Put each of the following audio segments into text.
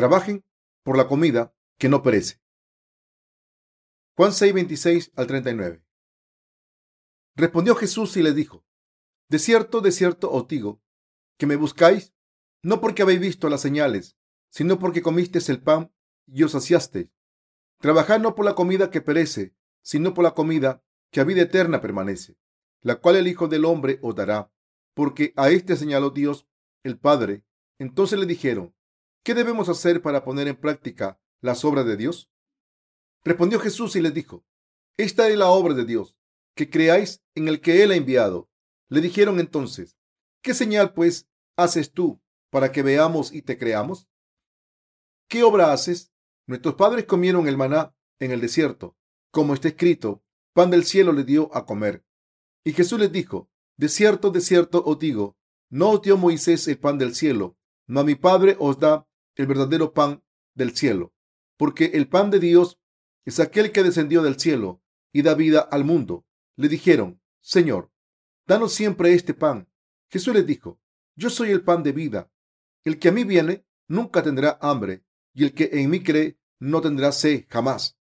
trabajen por la comida que no perece. Juan 6, 26 al 39. Respondió Jesús y les dijo, De cierto, de cierto os digo, que me buscáis, no porque habéis visto las señales, sino porque comisteis el pan y os saciasteis. Trabajad no por la comida que perece, sino por la comida que a vida eterna permanece, la cual el Hijo del Hombre os dará, porque a éste señaló Dios el Padre. Entonces le dijeron, ¿qué debemos hacer para poner en práctica las obras de Dios? Respondió Jesús y les dijo, esta es la obra de Dios, que creáis en el que Él ha enviado. Le dijeron entonces, ¿qué señal pues haces tú para que veamos y te creamos? ¿Qué obra haces? Nuestros padres comieron el maná en el desierto, como está escrito, pan del cielo le dio a comer. Y Jesús les dijo, de cierto, de cierto os digo, no os dio Moisés el pan del cielo, a mi Padre os da el verdadero pan del cielo, porque el pan de Dios es aquel que descendió del cielo y da vida al mundo. Le dijeron, Señor, danos siempre este pan. Jesús les dijo, yo soy el pan de vida. El que a mí viene nunca tendrá hambre, y el que en mí cree no tendrá sed jamás.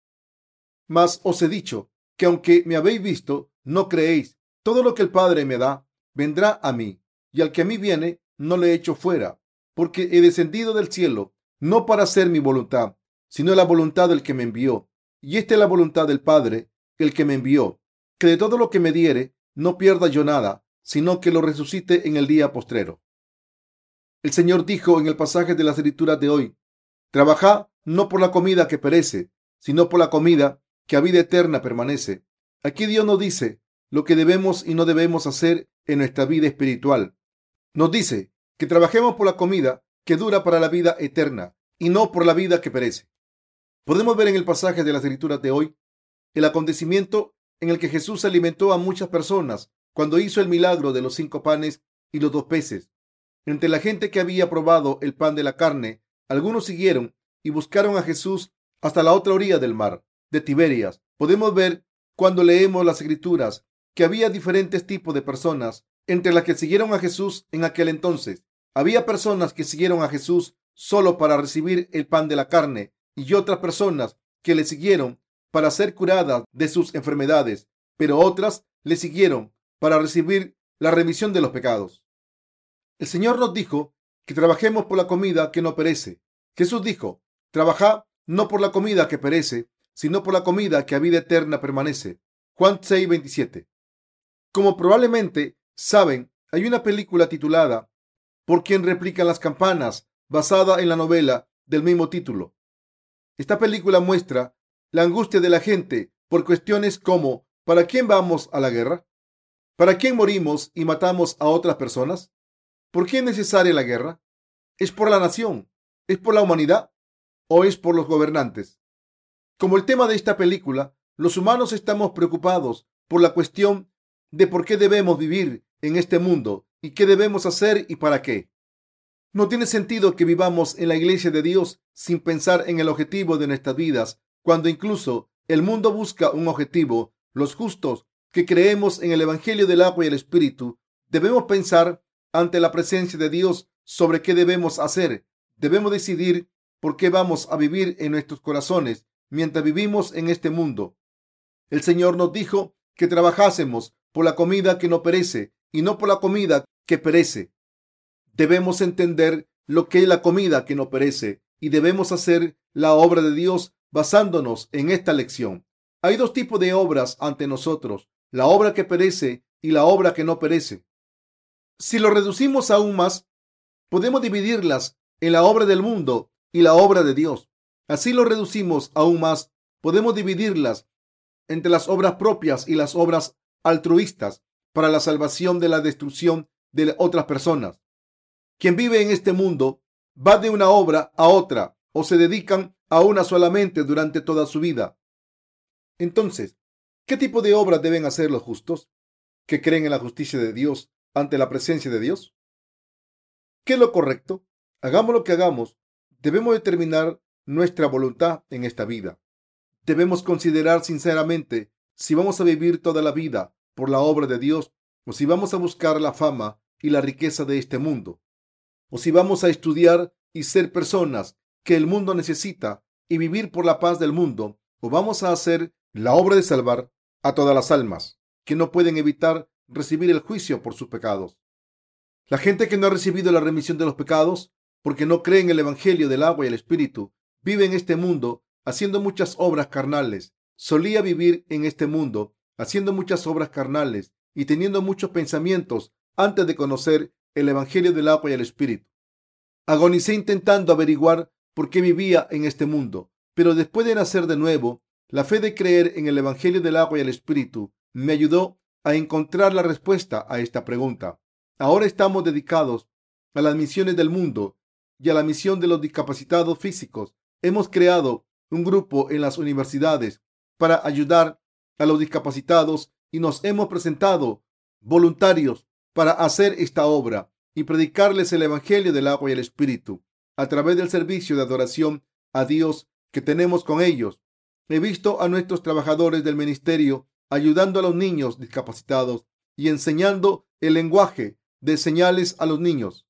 Mas os he dicho que aunque me habéis visto, no creéis. Todo lo que el Padre me da, vendrá a mí, y al que a mí viene, no le echo fuera, porque he descendido del cielo, no para hacer mi voluntad, sino la voluntad del que me envió. Y esta es la voluntad del Padre, el que me envió, que de todo lo que me diere, no pierda yo nada, sino que lo resucite en el día postrero. El Señor dijo en el pasaje de las escrituras de hoy, Trabajad no por la comida que perece, sino por la comida que a vida eterna permanece. Aquí Dios nos dice, lo que debemos y no debemos hacer en nuestra vida espiritual. Nos dice que trabajemos por la comida que dura para la vida eterna y no por la vida que perece. Podemos ver en el pasaje de las escrituras de hoy el acontecimiento en el que Jesús alimentó a muchas personas cuando hizo el milagro de los cinco panes y los dos peces. Entre la gente que había probado el pan de la carne, algunos siguieron y buscaron a Jesús hasta la otra orilla del mar de Tiberias. Podemos ver cuando leemos las escrituras que había diferentes tipos de personas entre las que siguieron a Jesús en aquel entonces. Había personas que siguieron a Jesús solo para recibir el pan de la carne y otras personas que le siguieron para ser curadas de sus enfermedades, pero otras le siguieron para recibir la remisión de los pecados. El Señor nos dijo que trabajemos por la comida que no perece. Jesús dijo, trabajad no por la comida que perece, sino por la comida que a vida eterna permanece. Juan 6, 27. Como probablemente saben, hay una película titulada Por quien replican las campanas, basada en la novela del mismo título. Esta película muestra la angustia de la gente por cuestiones como ¿para quién vamos a la guerra? ¿Para quién morimos y matamos a otras personas? ¿Por qué es necesaria la guerra? ¿Es por la nación? ¿Es por la humanidad? ¿O es por los gobernantes? Como el tema de esta película, los humanos estamos preocupados por la cuestión de por qué debemos vivir en este mundo y qué debemos hacer y para qué. No tiene sentido que vivamos en la iglesia de Dios sin pensar en el objetivo de nuestras vidas, cuando incluso el mundo busca un objetivo. Los justos que creemos en el Evangelio del agua y el Espíritu debemos pensar ante la presencia de Dios sobre qué debemos hacer. Debemos decidir por qué vamos a vivir en nuestros corazones mientras vivimos en este mundo. El Señor nos dijo que trabajásemos por la comida que no perece y no por la comida que perece. Debemos entender lo que es la comida que no perece y debemos hacer la obra de Dios basándonos en esta lección. Hay dos tipos de obras ante nosotros, la obra que perece y la obra que no perece. Si lo reducimos aún más, podemos dividirlas en la obra del mundo y la obra de Dios. Así lo reducimos aún más, podemos dividirlas entre las obras propias y las obras altruistas para la salvación de la destrucción de otras personas. Quien vive en este mundo va de una obra a otra o se dedican a una solamente durante toda su vida. Entonces, ¿qué tipo de obras deben hacer los justos que creen en la justicia de Dios ante la presencia de Dios? ¿Qué es lo correcto? Hagamos lo que hagamos, debemos determinar nuestra voluntad en esta vida. Debemos considerar sinceramente si vamos a vivir toda la vida por la obra de Dios o si vamos a buscar la fama y la riqueza de este mundo, o si vamos a estudiar y ser personas que el mundo necesita y vivir por la paz del mundo, o vamos a hacer la obra de salvar a todas las almas que no pueden evitar recibir el juicio por sus pecados. La gente que no ha recibido la remisión de los pecados, porque no cree en el Evangelio del agua y el Espíritu, vive en este mundo haciendo muchas obras carnales. Solía vivir en este mundo haciendo muchas obras carnales y teniendo muchos pensamientos antes de conocer el Evangelio del agua y el Espíritu. Agonicé intentando averiguar por qué vivía en este mundo, pero después de nacer de nuevo, la fe de creer en el Evangelio del agua y el Espíritu me ayudó a encontrar la respuesta a esta pregunta. Ahora estamos dedicados a las misiones del mundo y a la misión de los discapacitados físicos. Hemos creado un grupo en las universidades para ayudar a los discapacitados y nos hemos presentado voluntarios para hacer esta obra y predicarles el Evangelio del agua y el Espíritu a través del servicio de adoración a Dios que tenemos con ellos. He visto a nuestros trabajadores del ministerio ayudando a los niños discapacitados y enseñando el lenguaje de señales a los niños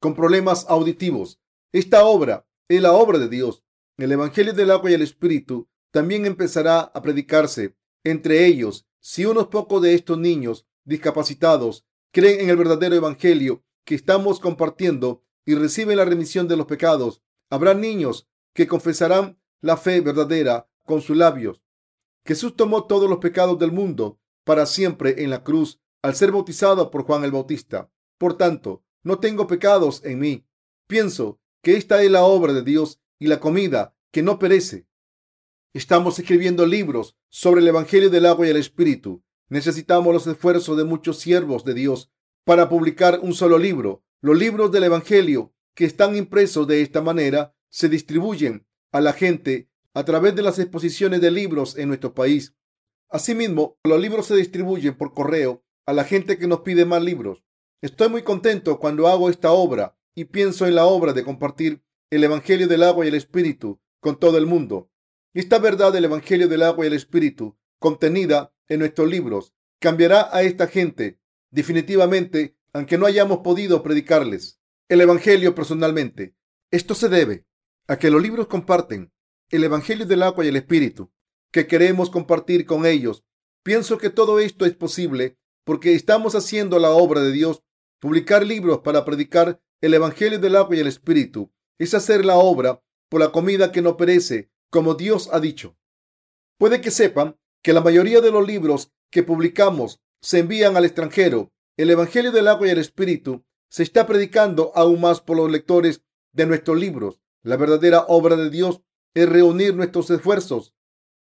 con problemas auditivos. Esta obra es la obra de Dios. El Evangelio del agua y el Espíritu también empezará a predicarse entre ellos si unos pocos de estos niños discapacitados creen en el verdadero Evangelio que estamos compartiendo y reciben la remisión de los pecados. Habrá niños que confesarán la fe verdadera con sus labios Jesús tomó todos los pecados del mundo para siempre en la cruz al ser bautizado por Juan el Bautista. Por tanto, no tengo pecados en mí. Pienso que esta es la obra de Dios y la comida que no perece. Estamos escribiendo libros sobre el Evangelio del agua y el Espíritu. Necesitamos los esfuerzos de muchos siervos de Dios para publicar un solo libro. Los libros del Evangelio que están impresos de esta manera se distribuyen a la gente a través de las exposiciones de libros en nuestro país. Asimismo, los libros se distribuyen por correo a la gente que nos pide más libros. Estoy muy contento cuando hago esta obra y pienso en la obra de compartir el Evangelio del agua y el Espíritu con todo el mundo. Esta verdad del Evangelio del agua y el Espíritu, contenida en nuestros libros, cambiará a esta gente definitivamente, aunque no hayamos podido predicarles el Evangelio personalmente. Esto se debe a que los libros comparten el Evangelio del agua y el Espíritu que queremos compartir con ellos. Pienso que todo esto es posible porque estamos haciendo la obra de Dios. Publicar libros para predicar el Evangelio del agua y el Espíritu es hacer la obra por la comida que no perece, como Dios ha dicho. Puede que sepan que la mayoría de los libros que publicamos se envían al extranjero. El Evangelio del agua y el Espíritu se está predicando aún más por los lectores de nuestros libros. La verdadera obra de Dios es reunir nuestros esfuerzos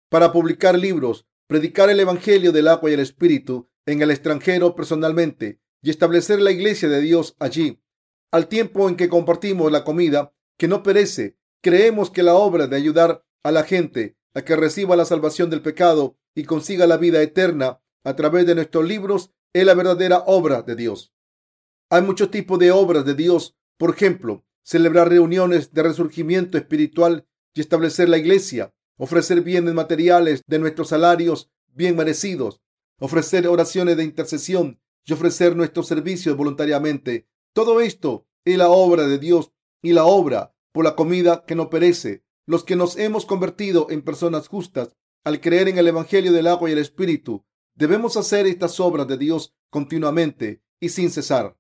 para publicar libros, predicar el Evangelio del agua y el Espíritu en el extranjero personalmente y establecer la iglesia de Dios allí. Al tiempo en que compartimos la comida que no perece, creemos que la obra de ayudar a la gente a que reciba la salvación del pecado y consiga la vida eterna a través de nuestros libros es la verdadera obra de Dios. Hay muchos tipos de obras de Dios. Por ejemplo, celebrar reuniones de resurgimiento espiritual y establecer la iglesia, ofrecer bienes materiales de nuestros salarios bien merecidos, ofrecer oraciones de intercesión y ofrecer nuestros servicios voluntariamente. Todo esto es la obra de Dios y la obra por la comida que no perece. Los que nos hemos convertido en personas justas al creer en el Evangelio del agua y el Espíritu, debemos hacer estas obras de Dios continuamente y sin cesar.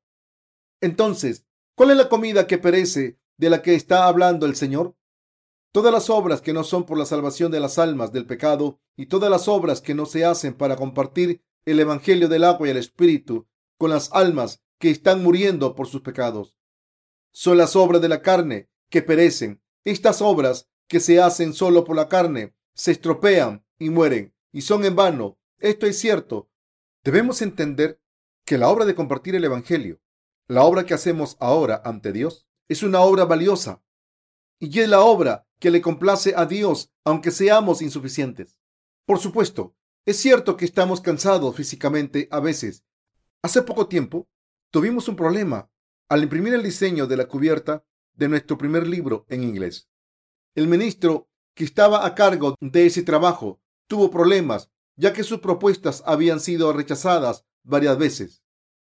Entonces, ¿cuál es la comida que perece de la que está hablando el Señor? Todas las obras que no son por la salvación de las almas del pecado y todas las obras que no se hacen para compartir el Evangelio del agua y el Espíritu con las almas que están muriendo por sus pecados. Son las obras de la carne que perecen. Estas obras que se hacen solo por la carne se estropean y mueren y son en vano. Esto es cierto. Debemos entender que la obra de compartir el Evangelio, la obra que hacemos ahora ante Dios, es una obra valiosa y es la obra que le complace a Dios, aunque seamos insuficientes. Por supuesto, es cierto que estamos cansados físicamente a veces. Hace poco tiempo tuvimos un problema al imprimir el diseño de la cubierta de nuestro primer libro en inglés. El ministro que estaba a cargo de ese trabajo tuvo problemas ya que sus propuestas habían sido rechazadas varias veces.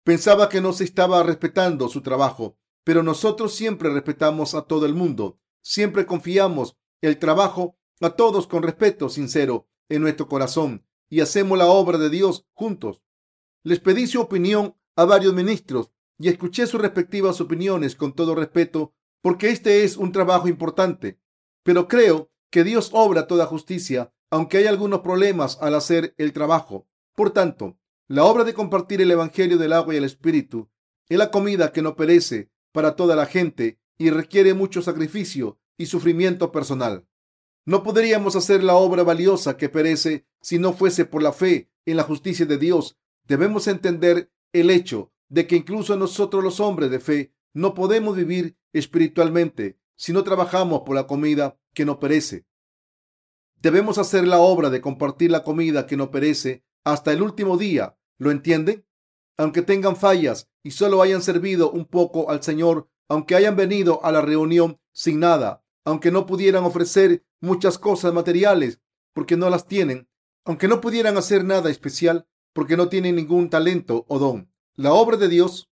Pensaba que no se estaba respetando su trabajo, pero nosotros siempre respetamos a todo el mundo siempre confiamos el trabajo a todos con respeto sincero en nuestro corazón y hacemos la obra de Dios juntos. Les pedí su opinión a varios ministros y escuché sus respectivas opiniones con todo respeto porque este es un trabajo importante. Pero creo que Dios obra toda justicia, aunque hay algunos problemas al hacer el trabajo. Por tanto, la obra de compartir el Evangelio del agua y el Espíritu es la comida que no perece para toda la gente y requiere mucho sacrificio y sufrimiento personal. No podríamos hacer la obra valiosa que perece si no fuese por la fe en la justicia de Dios. Debemos entender el hecho de que incluso nosotros los hombres de fe no podemos vivir espiritualmente si no trabajamos por la comida que no perece. Debemos hacer la obra de compartir la comida que no perece hasta el último día. ¿Lo entienden? Aunque tengan fallas y solo hayan servido un poco al Señor, aunque hayan venido a la reunión sin nada, aunque no pudieran ofrecer muchas cosas materiales porque no las tienen, aunque no pudieran hacer nada especial porque no tienen ningún talento o don. La obra de Dios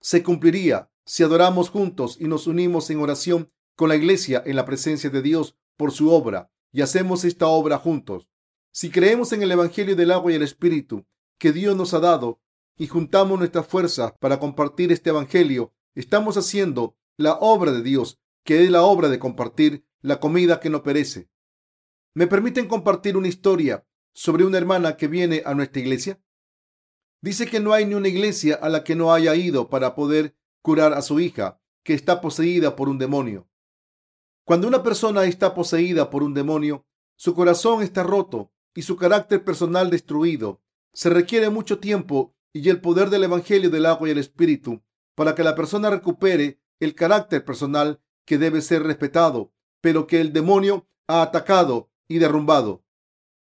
se cumpliría si adoramos juntos y nos unimos en oración con la iglesia en la presencia de Dios por su obra y hacemos esta obra juntos. Si creemos en el Evangelio del agua y el Espíritu que Dios nos ha dado y juntamos nuestras fuerzas para compartir este Evangelio, estamos haciendo la obra de Dios, que es la obra de compartir la comida que no perece. ¿Me permiten compartir una historia sobre una hermana que viene a nuestra iglesia? Dice que no hay ni una iglesia a la que no haya ido para poder curar a su hija, que está poseída por un demonio. Cuando una persona está poseída por un demonio, su corazón está roto y su carácter personal destruido. Se requiere mucho tiempo y el poder del Evangelio del agua y el Espíritu para que la persona recupere el carácter personal que debe ser respetado pero que el demonio ha atacado y derrumbado.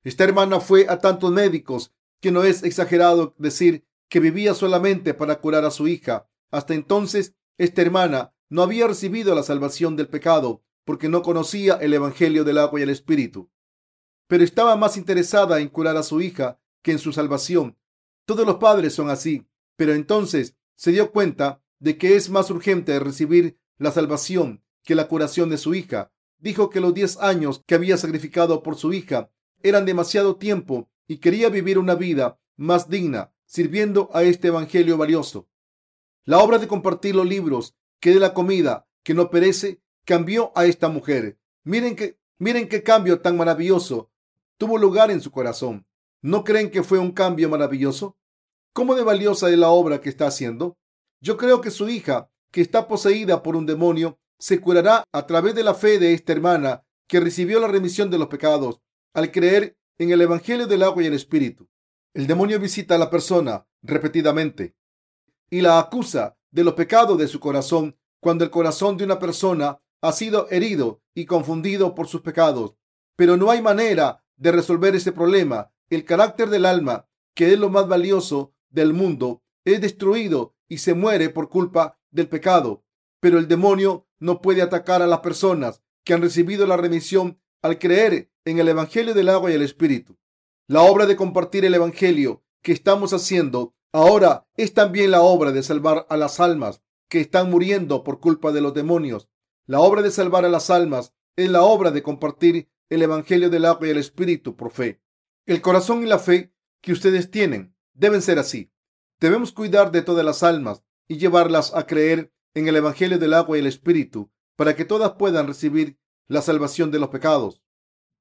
Esta hermana fue a tantos médicos que no es exagerado decir que vivía solamente para curar a su hija. Hasta entonces, esta hermana no había recibido la salvación del pecado porque no conocía el Evangelio del agua y el Espíritu. Pero estaba más interesada en curar a su hija que en su salvación. Todos los padres son así, pero entonces se dio cuenta de que es más urgente recibir la salvación que la curación de su hija dijo que los diez años que había sacrificado por su hija eran demasiado tiempo y quería vivir una vida más digna sirviendo a este evangelio valioso. La obra de compartir los libros que de la comida que no perece cambió a esta mujer. Miren que miren qué cambio tan maravilloso tuvo lugar en su corazón. ¿No creen que fue un cambio maravilloso? ¿Cómo de valiosa es la obra que está haciendo? Yo creo que su hija, que está poseída por un demonio, se curará a través de la fe de esta hermana que recibió la remisión de los pecados al creer en el Evangelio del agua y el Espíritu. El demonio visita a la persona repetidamente y la acusa de los pecados de su corazón cuando el corazón de una persona ha sido herido y confundido por sus pecados. Pero no hay manera de resolver ese problema. El carácter del alma, que es lo más valioso del mundo, es destruido y se muere por culpa del pecado. Pero el demonio no puede atacar a las personas que han recibido la remisión al creer en el Evangelio del agua y el Espíritu. La obra de compartir el Evangelio que estamos haciendo ahora es también la obra de salvar a las almas que están muriendo por culpa de los demonios. La obra de salvar a las almas es la obra de compartir el Evangelio del agua y el Espíritu por fe. El corazón y la fe que ustedes tienen deben ser así. Debemos cuidar de todas las almas y llevarlas a creer en el Evangelio del agua y el Espíritu para que todas puedan recibir la salvación de los pecados.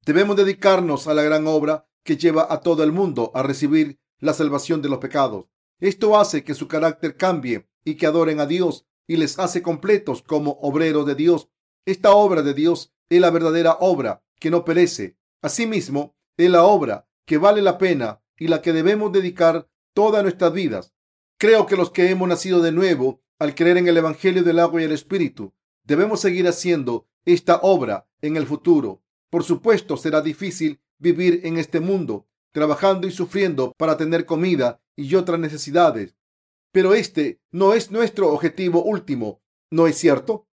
Debemos dedicarnos a la gran obra que lleva a todo el mundo a recibir la salvación de los pecados. Esto hace que su carácter cambie y que adoren a Dios y les hace completos como obreros de Dios. Esta obra de Dios es la verdadera obra que no perece. Asimismo, es la obra que vale la pena y la que debemos dedicar todas nuestras vidas. Creo que los que hemos nacido de nuevo al creer en el Evangelio del agua y el Espíritu, debemos seguir haciendo esta obra en el futuro. Por supuesto, será difícil vivir en este mundo, trabajando y sufriendo para tener comida y otras necesidades. Pero este no es nuestro objetivo último, ¿no es cierto?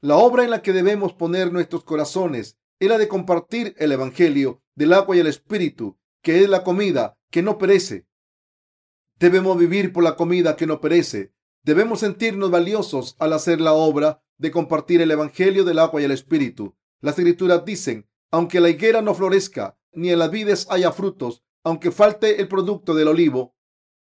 La obra en la que debemos poner nuestros corazones es la de compartir el Evangelio del agua y el Espíritu, que es la comida que no perece. Debemos vivir por la comida que no perece, Debemos sentirnos valiosos al hacer la obra de compartir el Evangelio del agua y el Espíritu. Las escrituras dicen, aunque la higuera no florezca, ni en las vides haya frutos, aunque falte el producto del olivo,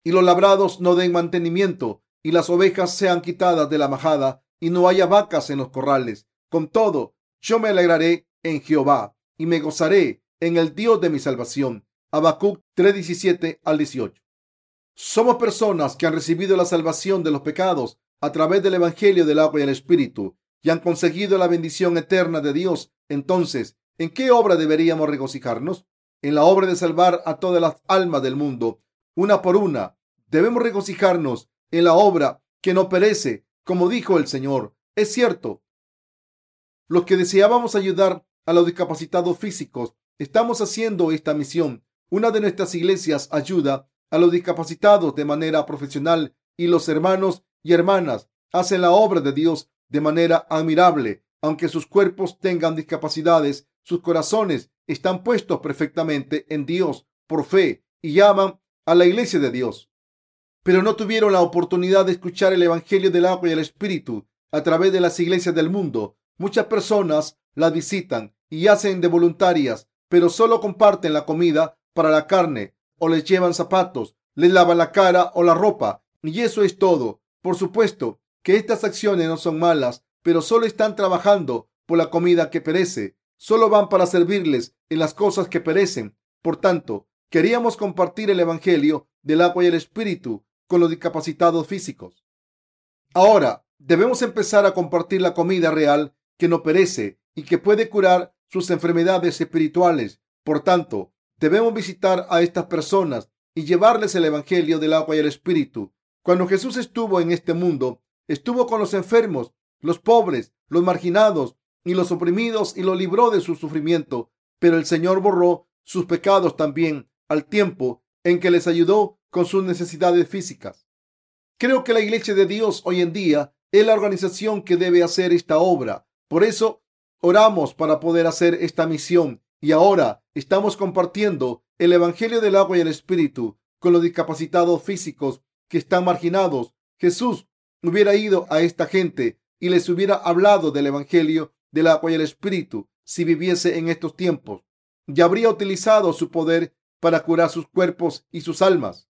y los labrados no den mantenimiento, y las ovejas sean quitadas de la majada, y no haya vacas en los corrales. Con todo, yo me alegraré en Jehová, y me gozaré en el Dios de mi salvación. Habacuc 3:17 al 18. Somos personas que han recibido la salvación de los pecados a través del Evangelio del agua y el Espíritu y han conseguido la bendición eterna de Dios. Entonces, ¿en qué obra deberíamos regocijarnos? En la obra de salvar a todas las almas del mundo, una por una. Debemos regocijarnos en la obra que no perece, como dijo el Señor. Es cierto, los que deseábamos ayudar a los discapacitados físicos, estamos haciendo esta misión. Una de nuestras iglesias ayuda a los discapacitados de manera profesional y los hermanos y hermanas hacen la obra de Dios de manera admirable. Aunque sus cuerpos tengan discapacidades, sus corazones están puestos perfectamente en Dios por fe y llaman a la iglesia de Dios. Pero no tuvieron la oportunidad de escuchar el Evangelio del agua y el Espíritu a través de las iglesias del mundo. Muchas personas las visitan y hacen de voluntarias, pero solo comparten la comida para la carne o les llevan zapatos, les lavan la cara o la ropa y eso es todo. Por supuesto que estas acciones no son malas, pero solo están trabajando por la comida que perece. Solo van para servirles en las cosas que perecen. Por tanto, queríamos compartir el Evangelio del agua y el Espíritu con los discapacitados físicos. Ahora, debemos empezar a compartir la comida real que no perece y que puede curar sus enfermedades espirituales. Por tanto, debemos visitar a estas personas y llevarles el Evangelio del agua y el Espíritu. Cuando Jesús estuvo en este mundo, estuvo con los enfermos, los pobres, los marginados y los oprimidos y los libró de su sufrimiento. Pero el Señor borró sus pecados también al tiempo en que les ayudó con sus necesidades físicas. Creo que la Iglesia de Dios hoy en día es la organización que debe hacer esta obra. Por eso oramos para poder hacer esta misión y ahora estamos compartiendo el Evangelio del agua y el Espíritu con los discapacitados físicos que están marginados. Jesús hubiera ido a esta gente y les hubiera hablado del Evangelio del agua y el Espíritu si viviese en estos tiempos y habría utilizado su poder para curar sus cuerpos y sus almas.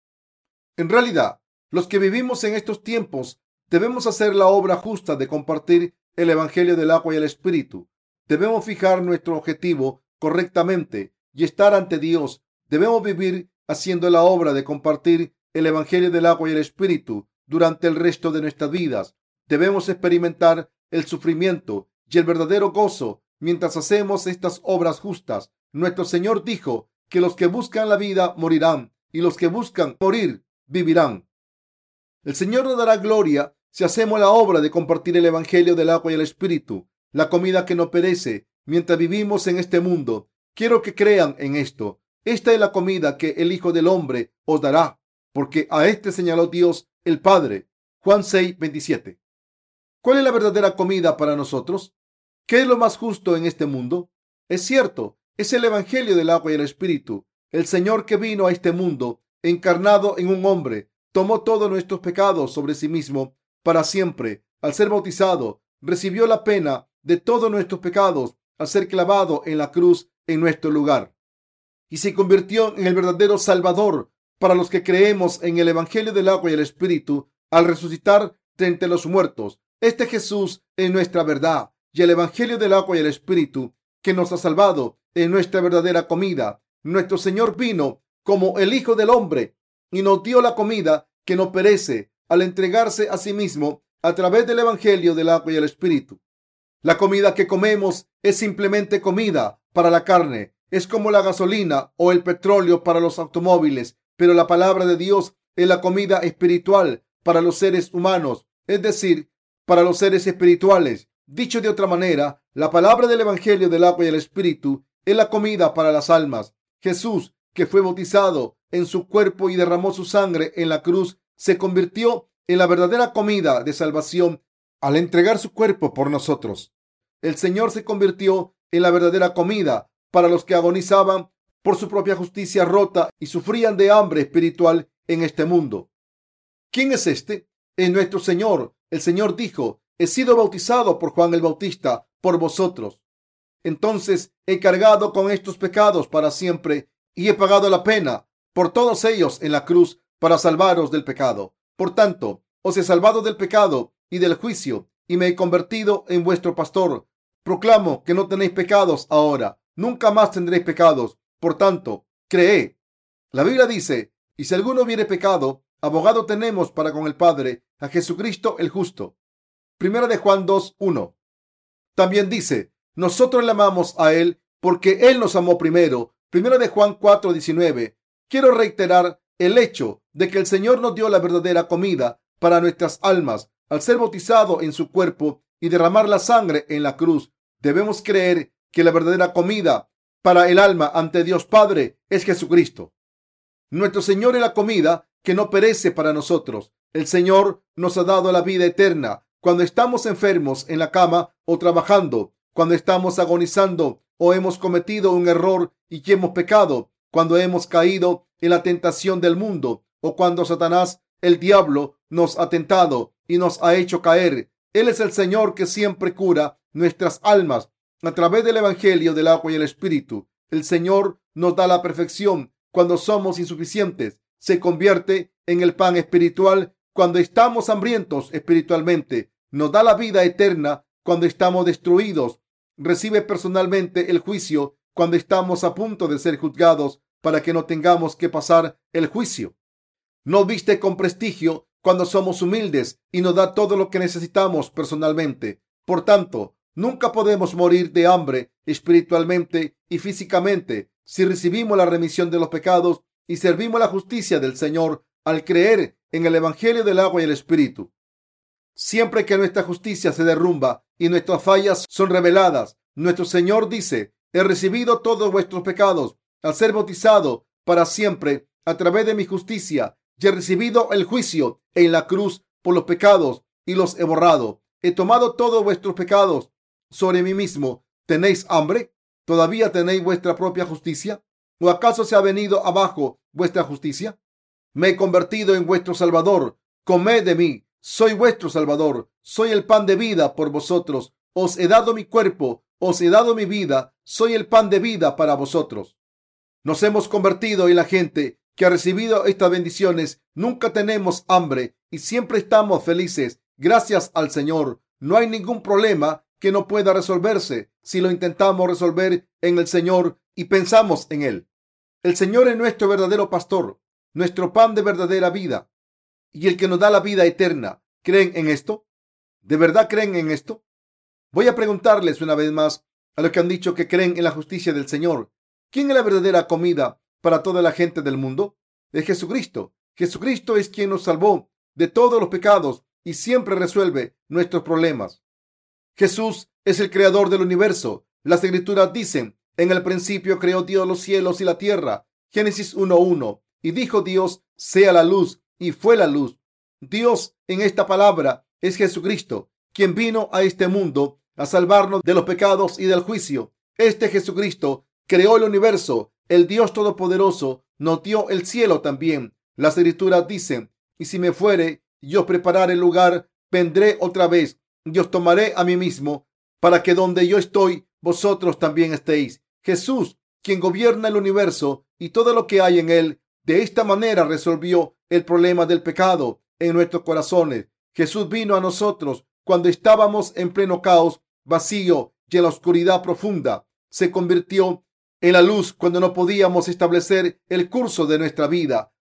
En realidad, los que vivimos en estos tiempos debemos hacer la obra justa de compartir el Evangelio del agua y el Espíritu. Debemos fijar nuestro objetivo correctamente y estar ante Dios. Debemos vivir haciendo la obra de compartir el Evangelio del agua y el Espíritu durante el resto de nuestras vidas. Debemos experimentar el sufrimiento y el verdadero gozo mientras hacemos estas obras justas. Nuestro Señor dijo que los que buscan la vida morirán y los que buscan morir vivirán. El Señor nos dará gloria si hacemos la obra de compartir el Evangelio del agua y el Espíritu, la comida que no perece mientras vivimos en este mundo. Quiero que crean en esto. Esta es la comida que el Hijo del Hombre os dará, porque a este señaló Dios el Padre. Juan 6, 27. ¿Cuál es la verdadera comida para nosotros? ¿Qué es lo más justo en este mundo? Es cierto, es el Evangelio del agua y el Espíritu. El Señor que vino a este mundo, encarnado en un hombre, tomó todos nuestros pecados sobre sí mismo para siempre. Al ser bautizado, recibió la pena de todos nuestros pecados al ser clavado en la cruz en nuestro lugar. Y se convirtió en el verdadero Salvador para los que creemos en el Evangelio del agua y el Espíritu al resucitar de entre los muertos. Este Jesús es nuestra verdad y el Evangelio del agua y el Espíritu que nos ha salvado es nuestra verdadera comida. Nuestro Señor vino como el Hijo del Hombre y nos dio la comida que no perece al entregarse a sí mismo a través del Evangelio del agua y el Espíritu. La comida que comemos es simplemente comida para la carne. Es como la gasolina o el petróleo para los automóviles, pero la palabra de Dios es la comida espiritual para los seres humanos, es decir, para los seres espirituales. Dicho de otra manera, la palabra del Evangelio del agua y el Espíritu es la comida para las almas. Jesús, que fue bautizado en su cuerpo y derramó su sangre en la cruz, se convirtió en la verdadera comida de salvación al entregar su cuerpo por nosotros. El Señor se convirtió en la verdadera comida para los que agonizaban por su propia justicia rota y sufrían de hambre espiritual en este mundo. ¿Quién es este? Es nuestro Señor. El Señor dijo he sido bautizado por Juan el Bautista por vosotros. Entonces he cargado con estos pecados para siempre y he pagado la pena por todos ellos en la cruz para salvaros del pecado. Por tanto, os he salvado del pecado y del juicio y me he convertido en vuestro pastor. Proclamo que no tenéis pecados ahora, nunca más tendréis pecados. Por tanto, cree. La Biblia dice, y si alguno hubiere pecado, abogado tenemos para con el Padre, a Jesucristo el justo. Primera de Juan 2, 1. También dice, nosotros le amamos a Él porque Él nos amó primero. Primera de Juan 4, 19. Quiero reiterar el hecho de que el Señor nos dio la verdadera comida para nuestras almas al ser bautizado en su cuerpo y derramar la sangre en la cruz. Debemos creer que la verdadera comida para el alma ante Dios Padre es Jesucristo. Nuestro Señor es la comida que no perece para nosotros. El Señor nos ha dado la vida eterna cuando estamos enfermos en la cama o trabajando, cuando estamos agonizando o hemos cometido un error y que hemos pecado, cuando hemos caído en la tentación del mundo o cuando Satanás, el diablo, nos ha tentado y nos ha hecho caer. Él es el Señor que siempre cura nuestras almas a través del Evangelio del agua y el Espíritu. El Señor nos da la perfección cuando somos insuficientes. Se convierte en el pan espiritual cuando estamos hambrientos espiritualmente. Nos da la vida eterna cuando estamos destruidos. Recibe personalmente el juicio cuando estamos a punto de ser juzgados para que no tengamos que pasar el juicio. Nos viste con prestigio cuando somos humildes y nos da todo lo que necesitamos personalmente. Por tanto, nunca podemos morir de hambre espiritualmente y físicamente si recibimos la remisión de los pecados y servimos la justicia del Señor al creer en el Evangelio del agua y el Espíritu. Siempre que nuestra justicia se derrumba y nuestras fallas son reveladas, nuestro Señor dice, he recibido todos vuestros pecados al ser bautizado para siempre a través de mi justicia y he recibido el juicio en la cruz por los pecados y los he borrado. He tomado todos vuestros pecados sobre mí mismo. ¿Tenéis hambre? ¿Todavía tenéis vuestra propia justicia? ¿O acaso se ha venido abajo vuestra justicia? Me he convertido en vuestro Salvador. Comed de mí. Soy vuestro Salvador. Soy el pan de vida por vosotros. Os he dado mi cuerpo. Os he dado mi vida. Soy el pan de vida para vosotros. Nos hemos convertido en la gente que ha recibido estas bendiciones. Nunca tenemos hambre y siempre estamos felices. Gracias al Señor. No hay ningún problema que no pueda resolverse si lo intentamos resolver en el Señor y pensamos en Él. El Señor es nuestro verdadero pastor nuestro pan de verdadera vida y el que nos da la vida eterna. ¿Creen en esto? ¿De verdad creen en esto? Voy a preguntarles una vez más a los que han dicho que creen en la justicia del Señor. ¿Quién es la verdadera comida para toda la gente del mundo? Es Jesucristo. Jesucristo es quien nos salvó de todos los pecados y siempre resuelve nuestros problemas. Jesús es el creador del universo. Las escrituras dicen, en el principio creó Dios los cielos y la tierra. Génesis 1.1. Y dijo Dios, sea la luz, y fue la luz. Dios en esta palabra es Jesucristo, quien vino a este mundo a salvarnos de los pecados y del juicio. Este Jesucristo creó el universo, el Dios Todopoderoso nos dio el cielo también. Las escrituras dicen, y si me fuere, yo prepararé el lugar, vendré otra vez, y os tomaré a mí mismo, para que donde yo estoy, vosotros también estéis. Jesús, quien gobierna el universo y todo lo que hay en él, de esta manera resolvió el problema del pecado en nuestros corazones. Jesús vino a nosotros cuando estábamos en pleno caos, vacío y en la oscuridad profunda. Se convirtió en la luz cuando no podíamos establecer el curso de nuestra vida,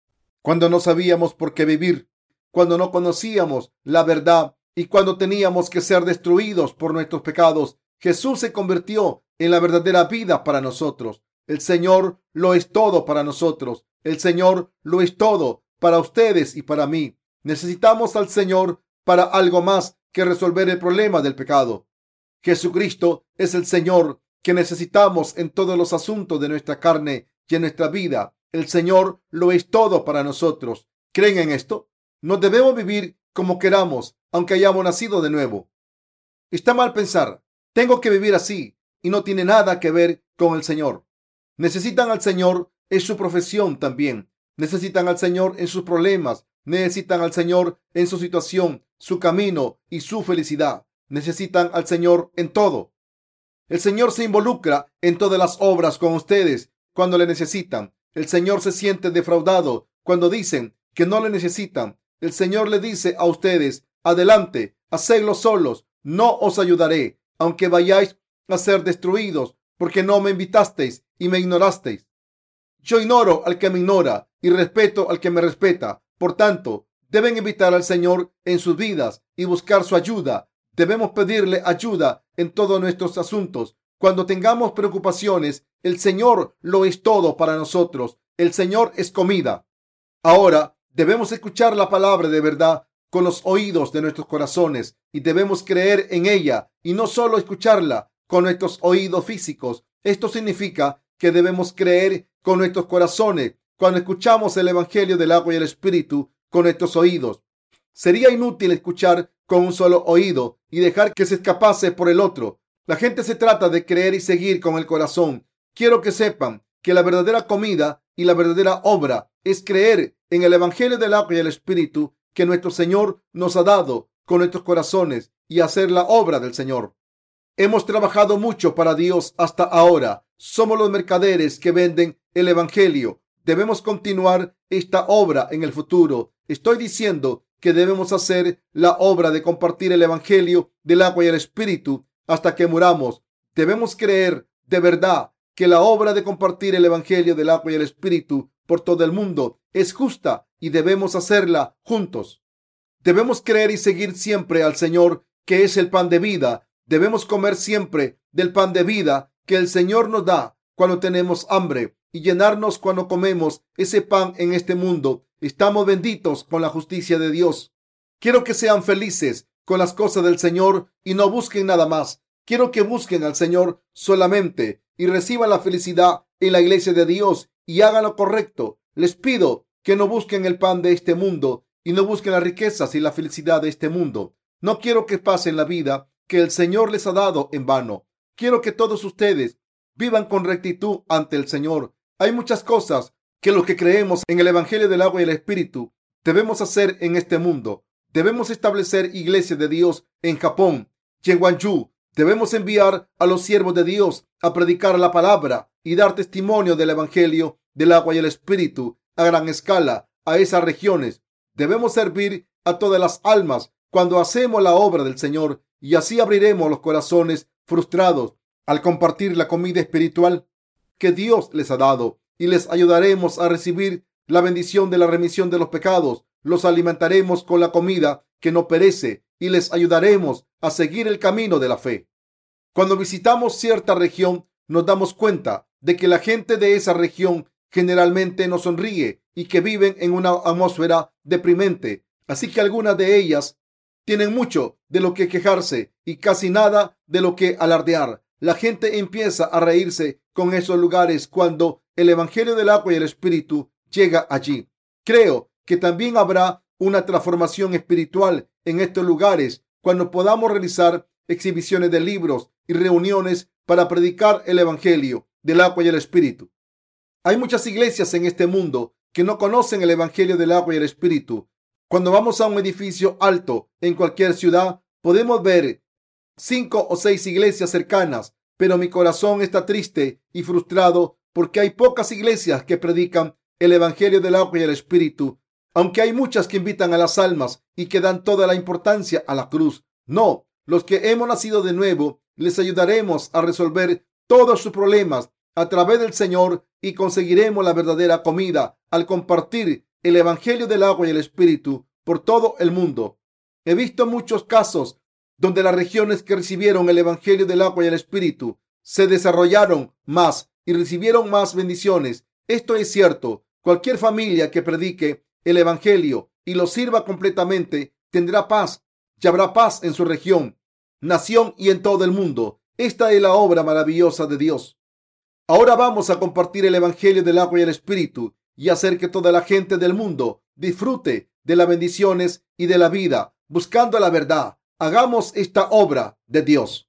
cuando no sabíamos por qué vivir, cuando no conocíamos la verdad y cuando teníamos que ser destruidos por nuestros pecados. Jesús se convirtió en la verdadera vida para nosotros. El Señor lo es todo para nosotros. El Señor lo es todo para ustedes y para mí. Necesitamos al Señor para algo más que resolver el problema del pecado. Jesucristo es el Señor que necesitamos en todos los asuntos de nuestra carne y en nuestra vida. El Señor lo es todo para nosotros. ¿Creen en esto? No debemos vivir como queramos, aunque hayamos nacido de nuevo. Está mal pensar, tengo que vivir así, y no tiene nada que ver con el Señor. Necesitan al Señor es su profesión también. Necesitan al Señor en sus problemas, necesitan al Señor en su situación, su camino y su felicidad. necesitan al Señor en todo. El Señor se involucra en todas las obras con ustedes cuando le necesitan. El Señor se siente defraudado cuando dicen que no le necesitan. El Señor le dice a ustedes, adelante, hacedlo solos, no os ayudaré, aunque vayáis a ser destruidos, porque no me invitasteis y me ignorasteis. Yo ignoro al que me ignora y respeto al que me respeta. Por tanto, deben invitar al Señor en sus vidas y buscar su ayuda. Debemos pedirle ayuda en todos nuestros asuntos. Cuando tengamos preocupaciones, el Señor lo es todo para nosotros. El Señor es comida. Ahora debemos escuchar la palabra de verdad con los oídos de nuestros corazones y debemos creer en ella y no solo escucharla con nuestros oídos físicos. Esto significa que debemos creer con nuestros corazones cuando escuchamos el Evangelio del agua y el Espíritu con nuestros oídos. Sería inútil escuchar con un solo oído y dejar que se escapase por el otro. La gente se trata de creer y seguir con el corazón. Quiero que sepan que la verdadera comida y la verdadera obra es creer en el Evangelio del agua y el Espíritu que nuestro Señor nos ha dado con nuestros corazones y hacer la obra del Señor. Hemos trabajado mucho para Dios hasta ahora. Somos los mercaderes que venden el Evangelio. Debemos continuar esta obra en el futuro. Estoy diciendo que debemos hacer la obra de compartir el Evangelio del agua y el Espíritu hasta que muramos. Debemos creer de verdad que la obra de compartir el Evangelio del agua y el Espíritu por todo el mundo es justa y debemos hacerla juntos. Debemos creer y seguir siempre al Señor, que es el pan de vida. Debemos comer siempre del pan de vida que el Señor nos da cuando tenemos hambre y llenarnos cuando comemos ese pan en este mundo. Estamos benditos con la justicia de Dios. Quiero que sean felices con las cosas del Señor y no busquen nada más. Quiero que busquen al Señor solamente y reciban la felicidad en la iglesia de Dios y hagan lo correcto. Les pido que no busquen el pan de este mundo y no busquen las riquezas y la felicidad de este mundo. No quiero que pasen la vida que el Señor les ha dado en vano. Quiero que todos ustedes vivan con rectitud ante el Señor. Hay muchas cosas que los que creemos en el Evangelio del agua y el Espíritu debemos hacer en este mundo. Debemos establecer iglesias de Dios en Japón y en. Debemos enviar a los siervos de Dios a predicar la palabra y dar testimonio del Evangelio del agua y el Espíritu a gran escala a esas regiones. Debemos servir a todas las almas cuando hacemos la obra del Señor y así abriremos los corazones frustrados al compartir la comida espiritual que Dios les ha dado y les ayudaremos a recibir la bendición de la remisión de los pecados. Los alimentaremos con la comida que no perece y les ayudaremos a seguir el camino de la fe. Cuando visitamos cierta región, nos damos cuenta de que la gente de esa región generalmente no sonríe y que viven en una atmósfera deprimente. Así que algunas de ellas tienen mucho de lo que quejarse y casi nada de lo que alardear. La gente empieza a reírse con esos lugares cuando el Evangelio del agua y el Espíritu llega allí. Creo que también habrá una transformación espiritual en estos lugares cuando podamos realizar exhibiciones de libros y reuniones para predicar el Evangelio del agua y el Espíritu. Hay muchas iglesias en este mundo que no conocen el Evangelio del agua y el Espíritu. Cuando vamos a un edificio alto en cualquier ciudad, podemos ver cinco o seis iglesias cercanas, pero mi corazón está triste y frustrado porque hay pocas iglesias que predican el Evangelio del agua y el Espíritu, aunque hay muchas que invitan a las almas y que dan toda la importancia a la cruz. No, los que hemos nacido de nuevo les ayudaremos a resolver todos sus problemas a través del Señor y conseguiremos la verdadera comida al compartir el Evangelio del agua y el Espíritu por todo el mundo. He visto muchos casos donde las regiones que recibieron el Evangelio del agua y el Espíritu se desarrollaron más y recibieron más bendiciones. Esto es cierto. Cualquier familia que predique el Evangelio y lo sirva completamente tendrá paz y habrá paz en su región, nación y en todo el mundo. Esta es la obra maravillosa de Dios. Ahora vamos a compartir el Evangelio del agua y el Espíritu y hacer que toda la gente del mundo disfrute de las bendiciones y de la vida, buscando la verdad. Hagamos esta obra de Dios.